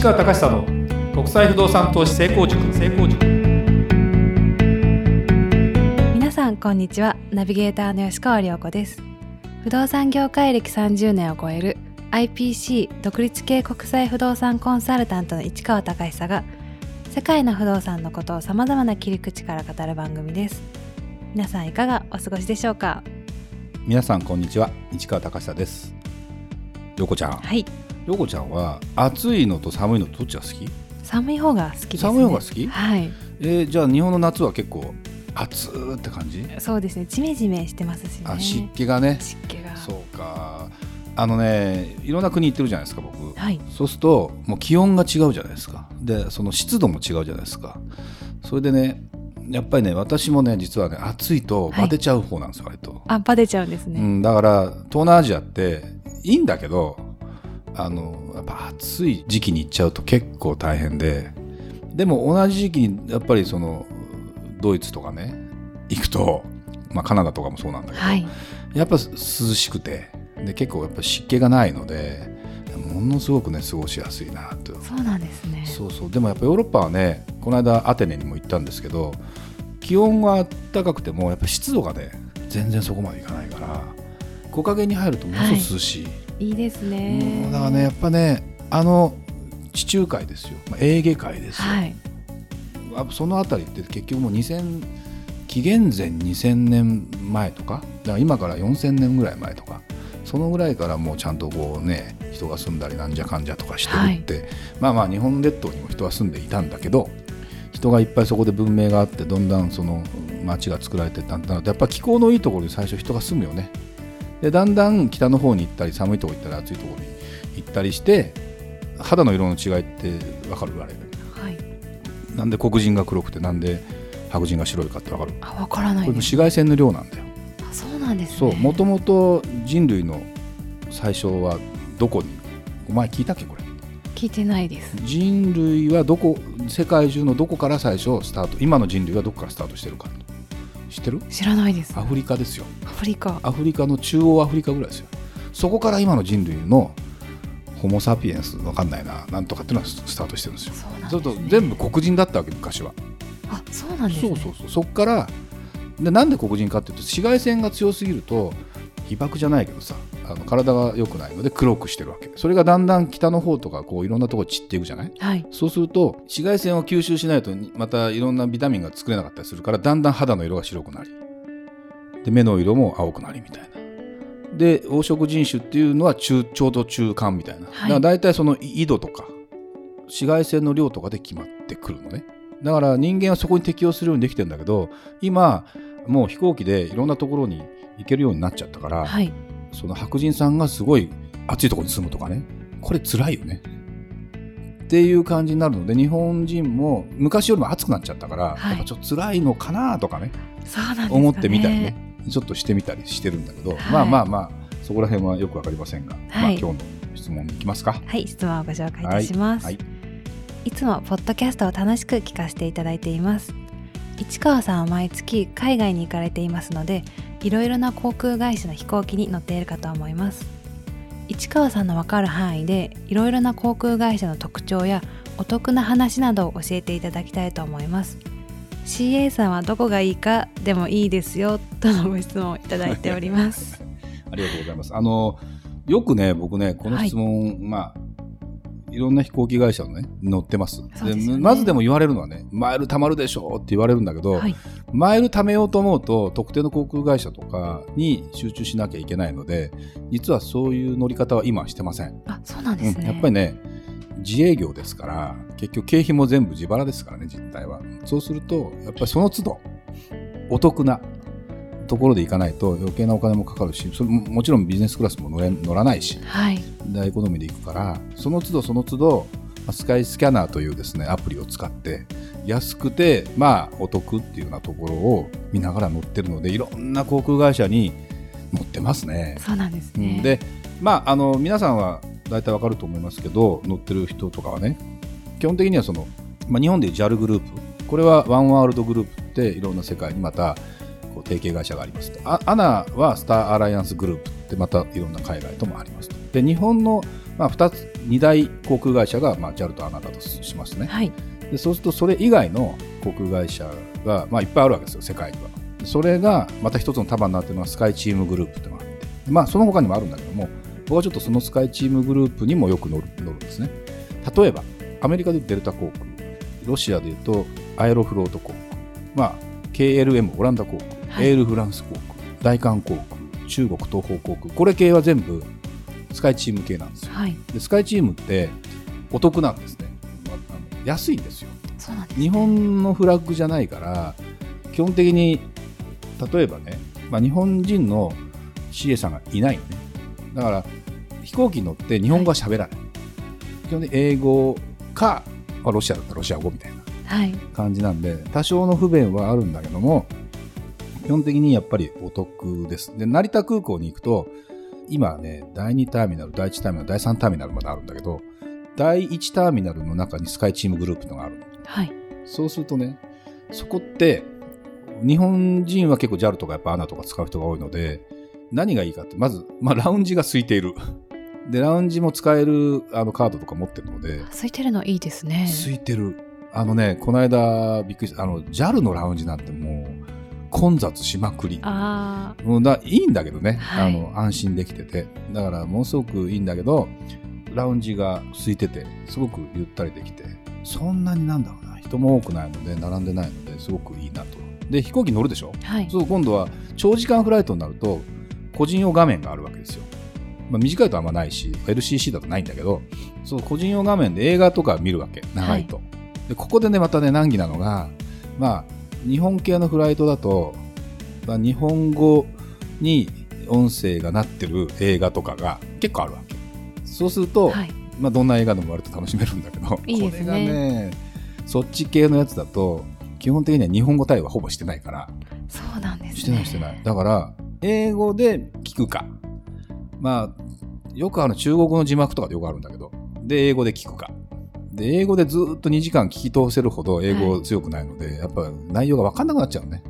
市川隆久の国際不動産投資成功塾。成功塾。皆さんこんにちは。ナビゲーターの吉川良子です。不動産業界歴30年を超える IPC 独立系国際不動産コンサルタントの市川隆久が世界の不動産のことをさまざまな切り口から語る番組です。皆さんいかがお過ごしでしょうか？皆さんこんにちは。市川隆久です。よこちゃん。はいよこちゃんは暑いのと寒いのとどっちが好き？寒い方が好きです、ね、寒い方が好き？はい。えー、じゃあ日本の夏は結構暑ーって感じ？そうですね。ジメジメしてますしね。あ湿気がね。湿気が。そうか。あのねいろんな国行ってるじゃないですか僕、はい。そうするともう気温が違うじゃないですか。でその湿度も違うじゃないですか。それでねやっぱりね私もね実はね暑いとバテちゃう方なんですよ、割と、あバテちゃうんですね、うん、だから東南アジアっていいんだけどあのやっぱ暑い時期に行っちゃうと結構大変ででも同じ時期にやっぱりそのドイツとかね行くと、まあ、カナダとかもそうなんだけど、はい。やっぱ涼しくてで結構やっぱ湿気がないのでものすごくね過ごしやすいなとそうなんですね。そうそう。でもやっぱヨーロッパはねこの間アテネにも行ったんですけど気温が高くてもやっぱ湿度がね全然そこまでいかないから木陰に入るとものすごく涼しい、いいですもね。うだからねやっぱねあの地中海ですよ、まあ、エーゲ海ですよ、はい。あその辺りって結局もう2000紀元前2000年前とか？だから今から4000年ぐらい前とか？そのぐらいからもうちゃんとこうね人が住んだりなんじゃかんじゃとかしてるって、まあまあ日本列島にも人は住んでいたんだけど人がいっぱいそこで文明があってどんどんその町が作られてったんだなるとやっぱ気候のいいところに最初人が住むよねでだんだん北の方に行ったり寒いところ行ったり暑いところに行ったりして肌の色の違いって分かるあれ。はい。なんで黒人が黒くてなんで白人が白いかって分かる。あわからなこれも紫外線の量なんだよ。あそうなんですね。そうもともと人類の最初はどこに？お前聞いたっけこれ？聞いてないです。人類はどこ世界中のどこから最初スタート今の人類はどこからスタートしてるか知ってる？知らないです。アフリカですよ。アフリカ。アフリカの中央アフリカぐらいですよ。そこから今の人類のホモ・サピエンスわかんないな。なんとかっていうのはスタートしてるんですよ。そうね、と全部黒人だったわけ昔は。あそうなんですね。そうそうそう。そっからでなんで黒人かっていうと紫外線が強すぎると被爆じゃないけどさあの体が良くないので黒くしてるわけ。それがだんだん北の方とかこういろんなところ散っていくじゃない？はい。そうすると紫外線を吸収しないとまたいろんなビタミンが作れなかったりするからだんだん肌の色が白くなりで目の色も青くなりみたいな。で黄色人種っていうのは中ちょうど中間みたいな、だから大体その緯度とか紫外線の量とかで決まってくるのね。だから人間はそこに適応するようにできてるんだけど今もう飛行機でいろんなところに行けるようになっちゃったから、はいその白人さんがすごい暑いところに住むとかね。これ辛いよね。っていう感じになるので日本人も昔よりも暑くなっちゃったから、はい。やっぱちょっと辛いのかなとかねそうなね、思ってみたりね。ちょっとしてみたりしてるんだけど、はい。まあまあまあそこら辺はよくわかりませんが、まあ、はい今日の質問に行きますか。はい質問をご紹介いたします、はい。いつもポッドキャストを楽しく聞かせていただいています。市川さんは毎月海外に行かれていますのでいろいろな航空会社の飛行機に乗っているかと思います。市川さんのわかる範囲でいろいろな航空会社の特徴やお得な話などを教えていただきたいと思います。CA さんはどこがいいかでもいいですよとのご質問をいただいております。ありがとうございます。あのよくね僕ねこの質問、まあいろんな飛行機会社のね乗ってます。ね。まずでも言われるのはねマイル貯まるでしょうって言われるんだけど、はい。マイル貯めようと思うと特定の航空会社とかに集中しなきゃいけないので実はそういう乗り方は今はしてません、あそうなんですね、うんやっぱりね自営業ですから結局経費も全部自腹ですからね実態は。そうするとやっぱりその都度お得なところで行かないと余計なお金もかかるしそれももちろんビジネスクラスも乗れ乗らないしはい。大エコノミーで行くからその都度その都度まあスカイスキャナーというですねアプリを使って安くてまあお得っていうようなところを見ながら乗ってるのでいろんな航空会社に乗ってますね。そうなんですね、うん。でまああの皆さんは大体わかると思いますけど乗ってる人とかはね基本的にはその、まあ、日本で JAL グループこれはワンワールドグループっていろんな世界にまた提携会社がありますと。あアナはスターアライアンスグループってまたいろんな海外ともありますと。で日本のまあ、2つ2大航空会社が、まあ、JAL と ANA だとしますね、はい。でそうするとそれ以外の航空会社が、まあ、いっぱいあるわけですよ世界には。それがまた一つの束になっているのがスカイチームグループってのがあって、まあ、その他にもあるんだけども僕はちょっとそのスカイチームグループにもよく乗る乗るんですね。例えばアメリカでデルタ航空ロシアでいうとアエロフロート航空、まあ、KLM オランダ航空、はい。エールフランス航空大韓航空中国東方航空。これ系は全部スカイチーム系なんですよ。はい。でスカイチームってお得なんですね、安いんですよ。そうなんです。ね日本のフラッグじゃないから基本的に例えばね、まあ、日本人の CA さんがいないのね。だから飛行機に乗って日本語は喋らない、基本的に英語か、まあ、ロシアだったらロシア語みたいなはい。感じなんで多少の不便はあるんだけども基本的にやっぱりお得ですで成田空港に行くと今ね第2ターミナル第1ターミナル第3ターミナルまであるんだけど第1ターミナルの中にスカイチームグループのがあるのはいそうするとねそこって日本人は結構 JAL とかやっぱ ANA とか使う人が多いので何がいいかってまず、まあ、ラウンジが空いているでラウンジも使えるあのカードとか持ってるので空いてるのいいですね空いてる。あのね、この間びっくりした。あの、JAL のラウンジなんてもう、混雑しまくり。あもうだいいんだけどね、はいあの、安心できてて。だから、ものすごくいいんだけど、ラウンジが空いてて、すごくゆったりできて、そんなになんだろうな、人も多くないので、並んでないので、すごくいいなと。で、飛行機乗るでしょ？あはいそう今度は長時間フライトになると個人用画面があるわけですよ。まあ、短いとあんまないし LCC だとないんだけどそう個人用画面で映画とか見るわけ長いと。でここでねまたね難儀なのがまあ日本系のフライトだと、まあ、日本語に音声がなってる映画とかが結構あるわけ。そうすると、はい。まあ、どんな映画でも割と楽しめるんだけど いいね。これがねそっち系のやつだと基本的には日本語対応はほぼしてないから。そうなんですね。してないしてない。だから英語で聞くか。まあよくあの中国の字幕とかでよくあるんだけどで英語で聞くかで英語でずっと2時間聞き通せるほど英語強くないので、やっぱ内容が分かんなくなっちゃうね。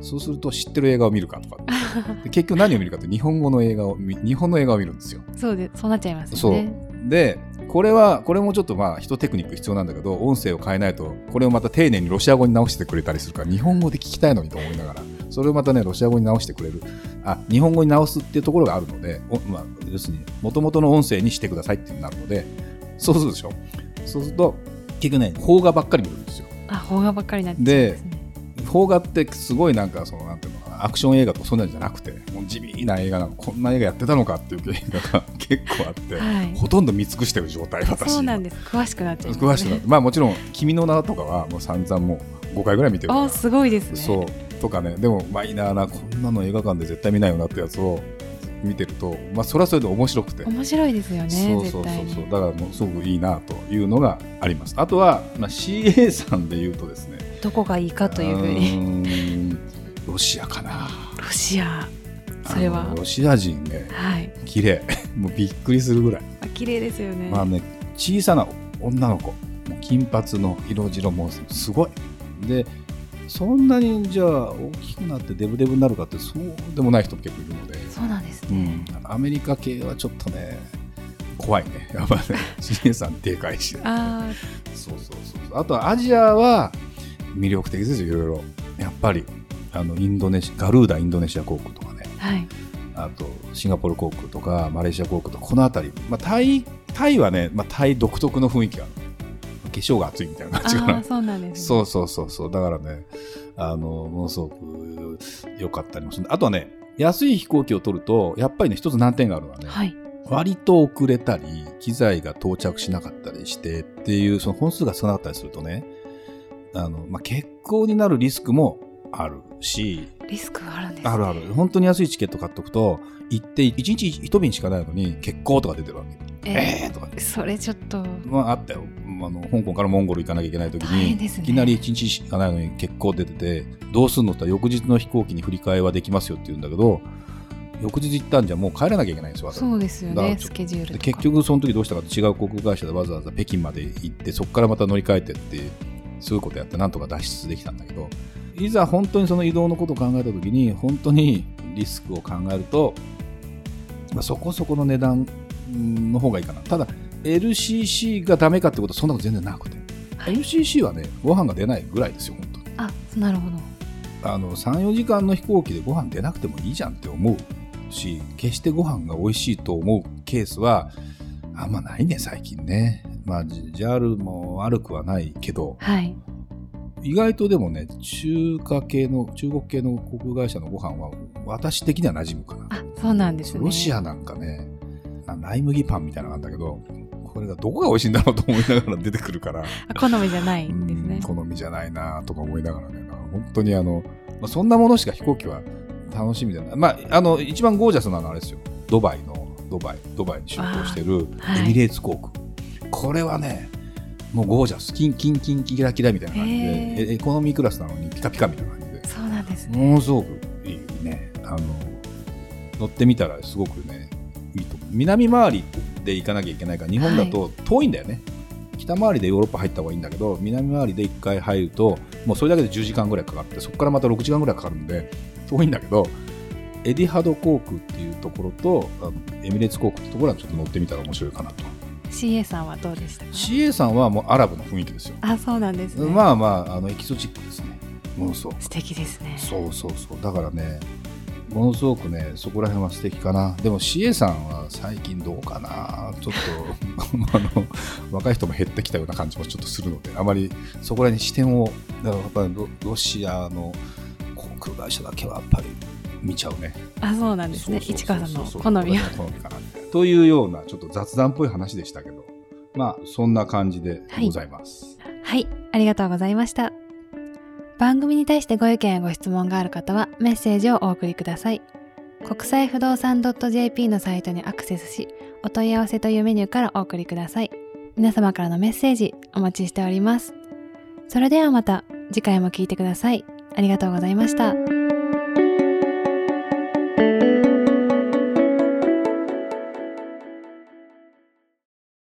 そうすると知ってる映画を見るかとか。で結局何を見るかって日本語の映画を見日本の映画を見るんですよ。そうでそうなっちゃいますそう。よねでこれはこれもちょっとまあ一テクニック必要なんだけど音声を変えないとこれをまた丁寧にロシア語に直してくれたりするから日本語で聞きたいのにと思いながらそれをまたねロシア語に直してくれる。あ日本語に直すっていうところがあるのでおまあ、要するに元々の音声にしてくださいってなるのでそうするでしょそうすると結局ね邦画ばっかり見るんですよ。あ邦画ばっかりになっちゃうんですね。邦画ってすごいなんかそのなんていうのかなアクション映画とかそんなんじゃなくてもう地味な映画なのこんな映画やってたのかっていう映画が 結構あって、はい。ほとんど見尽くしてる状態私そうなんです。詳しくなっちゃいます、ね、詳しくなってまあもちろん「君の名」とかはもう散々もう5回ぐらい見てるから。あすごいですね。そう。とかね。でもマイナーなこんなの映画館で絶対見ないよなってやつを見てるとまあそれはそれで面白くて。面白いですよねそうそうそうそう。だからもうすごくいいなというのがあります。あとは、まあ、CA さんで言うとですね。どこがいいかというふうに。にロシアかな。ロシア。それは。ロシア人ね。はい。綺麗。もうびっくりするぐらい。あ綺麗ですよね、まあね、小さな女の子、金髪の色白もすごい。で、そんなにじゃあ大きくなってデブデブになるかってそうでもない人も結構いるので、そうなんですねうん、アメリカ系はちょっとね、怖いね。やっぱね、CA さんでかいし、あそうそうそう。あとはアジアは魅力的ですよ、いろいろ。やっぱり、あのインドネシア、ガルーダインドネシア航空とかね。あはいあとシンガポール航空とかマレーシア航空とかこの辺り、まあ、タイタイはね、まあ、タイ独特の雰囲気がある化粧が厚いみたいな感じかなそうなんです、ね、そうそうそうそうだからねあのものすごく良かったりもするあとはね安い飛行機を取るとやっぱりね一つ難点があるのはね、はい割と遅れたり機材が到着しなかったりしてっていうその本数が少なかったりするとねあの、まあ、欠航になるリスクもあるしリスクがあるんです、ね、あるある。本当に安いチケット買っとくと、行って1日1便しかないのに欠航とか出てるわけ。ええーとか。ーそれちょっとまああったよ。あの香港からモンゴル行かなきゃいけない時に、ね。いきなり1日しかないのに欠航出てて、どうすんのって翌日の飛行機に振り替えはできますよって言うんだけど、翌日行ったんじゃもう帰らなきゃいけないんですよ。私そうですよねスケジュール結局その時どうしたか違う航空会社でわざわざ北京まで行ってそこからまた乗り換えてってそういうことやってなんとか脱出できたんだけどいざ本当にその移動のことを考えた時に本当にリスクを考えると、まあ、そこそこの値段の方がいいかな。ただ LCC がダメかってことはそんなこと全然なくて、はい。LCC はねご飯が出ないぐらいですよ本当に。あなるほど。あの34時間の飛行機でご飯出なくてもいいじゃんって思うし決してご飯が美味しいと思うケースはあんまないね最近ね。まあ JAL も悪くはないけど。はい。意外とでもね中華系の中国系の航空会社のご飯は私的には馴染むかなあそうなんですね。ロシアなんかねあライ麦パンみたいなのがあるんだけどこれがどこが美味しいんだろうと思いながら出てくるから。あ好みじゃないんですね。うん好みじゃないなとか思いながらね。本当にあの、まあ、そんなものしか飛行機は楽しみじゃない。まああの一番ゴージャスなのはあれですよ。ドバイのドバイドバイに出航してるはい。エミレーツ航空、これはねもうゴージャス。キンキンキンキラキラみたいな感じでエエコノミークラスなのにピカピカみたいな感じでそうなんですねものすごくいいねあの乗ってみたらすごくねいいと思う南回りで行かなきゃいけないから日本だと遠いんだよね、北回りでヨーロッパ入った方がいいんだけど南回りで1回入るともうそれだけで10時間ぐらいかかってそこからまた6時間ぐらいかかるんで遠いんだけどエディハド航空っていうところとあのエミレーツ航空ってところはちょっと乗ってみたら面白いかなと。CA さんはどうでしたか？CA さんはもうアラブの雰囲気ですよ、あそうなんですね。まあまああのエキゾチックですね。ものすごく素敵ですね。そうそうそう。だからねものすごくねそこら辺は素敵かな。でも CA さんは最近どうかな。ちょっと あの若い人も減ってきたような感じもちょっとするのであまりそこら辺に視点をだからやっぱりロロシアの航空会社だけはやっぱり見ちゃうね。あそうなんですね。市川さんの好みは好みかなというようなちょっと雑談っぽい話でしたけどまあそんな感じでございます、はい。ありがとうございました番組に対してご意見やご質問がある方はメッセージをお送りください。国際不動産 .jp のサイトにアクセスしお問い合わせというメニューからお送りください。皆様からのメッセージお待ちしております。それではまた次回も聞いてください。ありがとうございました。